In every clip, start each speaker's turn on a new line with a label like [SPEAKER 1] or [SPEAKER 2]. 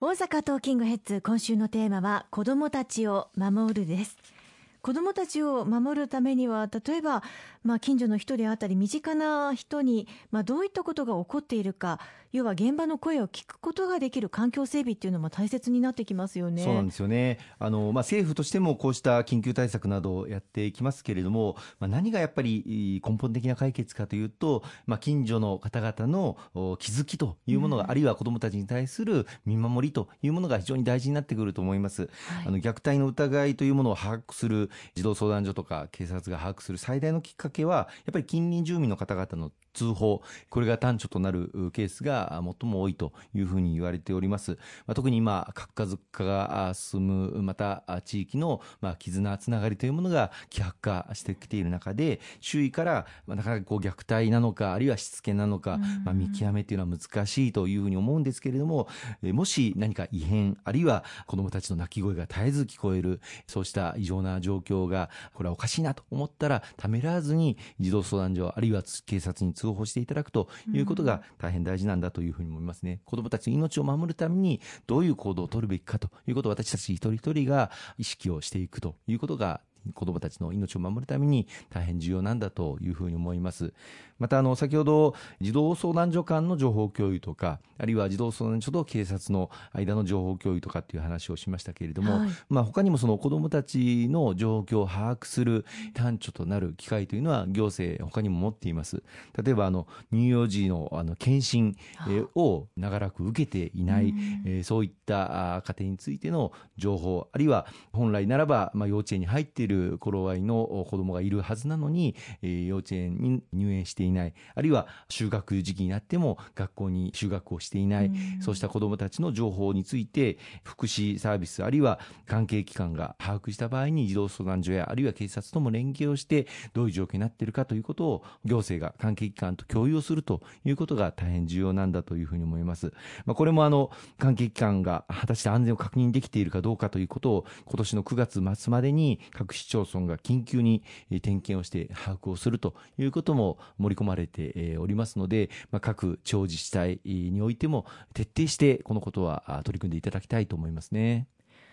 [SPEAKER 1] 大阪トーキングヘッズ今週のテーマは子どもたちを守るです。子どもたちを守るためには例えば、まあ、近所の人であったり身近な人に、まあ、どういったことが起こっているか要は現場の声を聞くことができる環境整備っていうのも大切になってきますよね。
[SPEAKER 2] そうなんですよねあの、まあ、政府としてもこうした緊急対策などをやっていきますけれども、まあ、何がやっぱり根本的な解決かというと、まあ、近所の方々の気づきというものが、うん、あるいは子どもたちに対する見守りというものが非常に大事になってくると思います。はい、あの虐待の疑いというものを把握する児童相談所とか警察が把握する最大のきっかけはやっぱり近隣住民の方々の通報これが端緒となるケースが最も多いというふうに言われております、まあ、特に今核家族化が進むまた地域のまあ絆つながりというものが希薄化してきている中で周囲からなかなかこう虐待なのかあるいはしつけなのか、まあ、見極めというのは難しいというふうに思うんですけれどももし何か異変あるいは子どもたちの泣き声が絶えず聞こえるそうした異常な状況がこれはおかしいなと思ったらためらわずに児童相談所あるいは警察に通報していただくということが大変大事なんだというふうに思いますね。子どもたちの命を守るためにどういう行動を取るべきかということを私たち一人一人が意識をしていくということが子どもたちの命を守るために大変重要なんだというふうに思います。またあの先ほど児童相談所間の情報共有とかあるいは児童相談所と警察の間の情報共有とかっていう話をしましたけれども、はい、まあ他にもその子どもたちの状況を把握する端緒となる機会というのは行政他にも持っています。例えばあの乳幼児のあの検診を長らく受けていない、えー、そういった家庭についての情報あるいは本来ならばまあ幼稚園に入っている頃合いの子どもがいるはずなのに、えー、幼稚園に入園していない。あるいは就学時期になっても学校に就学をしていない、そうした子どもたちの情報について福祉サービスあるいは関係機関が把握した場合に児童相談所やあるいは警察とも連携をしてどういう状況になっているかということを行政が関係機関と共有をするということが大変重要なんだというふうに思います。まあ、これもあの関係機関が果たして安全を確認できているかどうかということを今年の9月末までに各市町村が緊急に点検をして把握をするということも盛り込まれておりますので、まあ、各地方自治体においても徹底してこのことは取り組んでいただきたいと思いますね。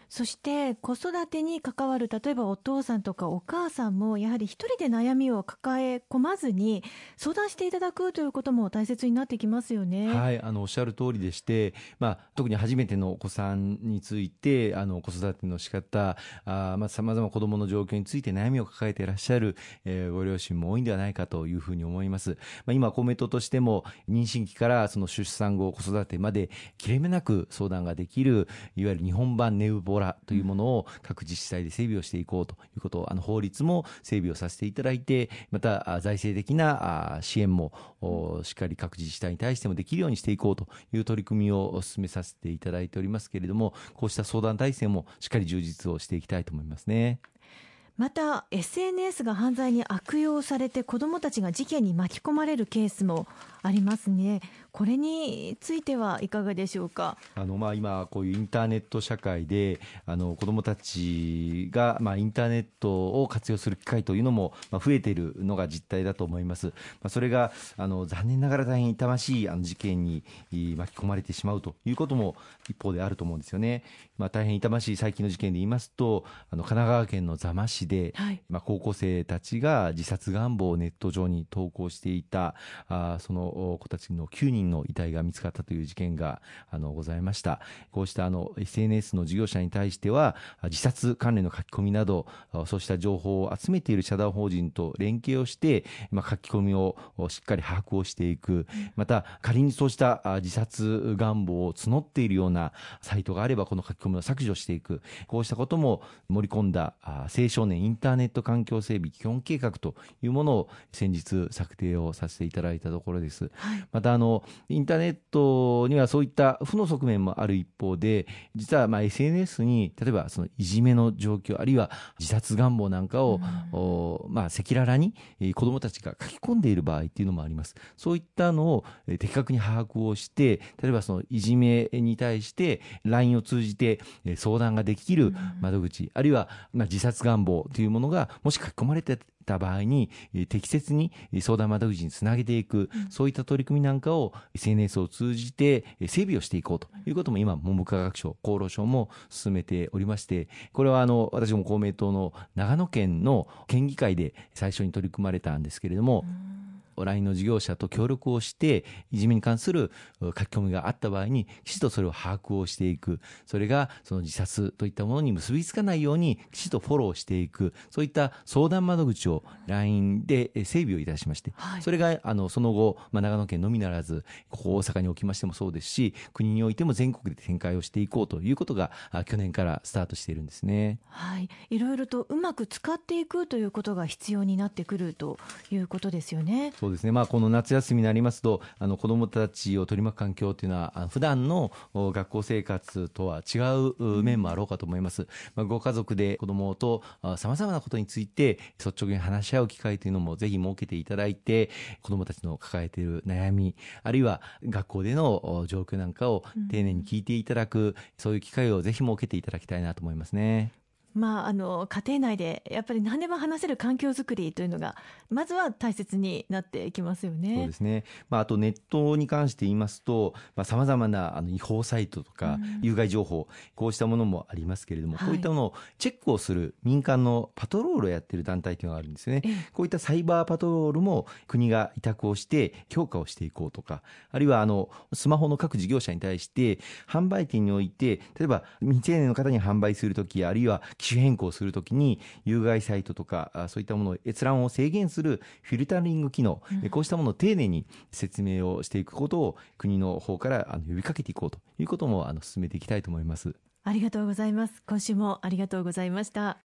[SPEAKER 1] そして子育てに関わる例えばお父さんとかお母さんもやはり一人で悩みを抱え込まずに相談していただくということも大切になってきますよね。
[SPEAKER 2] はい、あのおっしゃる通りでして、まあ特に初めてのお子さんについてあの子育ての仕方、あまあ様々子供の状況について悩みを抱えていらっしゃる、えー、ご両親も多いんではないかというふうに思います。まあ今公明党としても妊娠期からその出産後子育てまで切れ目なく相談ができるいわゆる日本版ネウボラというものを各自治体で整備をしていこうということを、あの法律も整備をさせていただいて、また財政的な支援もしっかり各自治体に対してもできるようにしていこうという取り組みを進めさせていただいておりますけれども、こうした相談体制もしっかり充実をしていきたいと思いますね。
[SPEAKER 1] また SNS が犯罪に悪用されて子どもたちが事件に巻き込まれるケースもありますね。これについてはいかがでしょうか？
[SPEAKER 2] あのまあ今こういうインターネット社会であの子どもたちがまあインターネットを活用する機会というのもまあ増えているのが実態だと思います。まあそれがあの残念ながら大変痛ましいあの事件に巻き込まれてしまうということも一方であると思うんですよね。まあ大変痛ましい最近の事件で言いますとあの神奈川県の座間市で、はい、まあ高校生たちが自殺願望をネット上に投稿していたあその子たちの9人の遺体が見つかったという事件があのございました。こうしたあの SNS の事業者に対しては自殺関連の書き込みなどそうした情報を集めている社団法人と連携をして、まあ、書き込みをしっかり把握をしていく。また仮にそうした自殺願望を募っているようなサイトがあればこの書き込みを削除していく。こうしたことも盛り込んだ青少年インターネット環境整備基本計画というものを先日策定をさせていただいたところです。はい、またあのインターネットにはそういった負の側面もある一方で実はまあ SNS に例えばそのいじめの状況あるいは自殺願望なんかを、うん、まあ赤裸々に子どもたちが書き込んでいる場合っていうのもあります。そういったのを的確に把握をして例えばそのいじめに対して LINE を通じて相談ができる窓口、うん、あるいはまあ自殺願望というものがもし書き込まれてた場合に、適切に相談窓口につなげていく、うん、そういった取り組みなんかを SNS を通じて整備をしていこうとい。うことも今、文部科学省、厚労省も進めておりまして、これはあの私も公明党の長野県の県議会で最初に取り組まれたんですけれども、うん LINE の事業者と協力をして、いじめに関する書き込みがあった場合に、きちっとそれを把握をしていく。それが、その自殺といったものに結びつかないように、きちっとフォローしていく。そういった相談窓口を LINE で整備をいたしまして、はい、それが、あの、その後、まあ、長野県のみならず、ここ大阪におきましてもそうですし、国においても全国で展開をしていこうということが、去年からスタートしているんですね。
[SPEAKER 1] はい。いろいろとうまく使っていくということが必要になってくるということですよね。
[SPEAKER 2] そうですね、まあ、この夏休みになりますと、あの子どもたちを取り巻く環境というのは、普段の学校生活とは違う面もあろうかと思います。まあ、ご家族で子どもとさまざまなことについて率直に話し合う機会というのもぜひ設けていただいて、子どもたちの抱えている悩み、あるいは学校での状況なんかを丁寧に聞いていただく、うん、そういう機会をぜひ設けていただきたいなと思いますね。
[SPEAKER 1] まあ、あの家庭内でやっぱり何でも話せる環境づくりというのがまずは大切になっていきますよね。
[SPEAKER 2] そうですね。まあ、あとネットに関して言いますと、さまざ、まなあの違法サイトとか有害情報、こうしたものもありますけれども、こういったものをチェックをする民間のパトロールをやっている団体というのがあるんですよね。こういったサイバーパトロールも国が委託をして強化をしていこうとか、あるいはあのスマホの各事業者に対して販売店において、例えば未成年の方に販売するとき、あるいは機種変更するときに、有害サイトとか、そういったものを閲覧を制限するフィルタリング機能、うん、こうしたものを丁寧に説明をしていくことを、国の方からあの呼びかけていこうということもあの進めていきたいと思います。
[SPEAKER 1] ありがとうございます。今週もありがとうございました。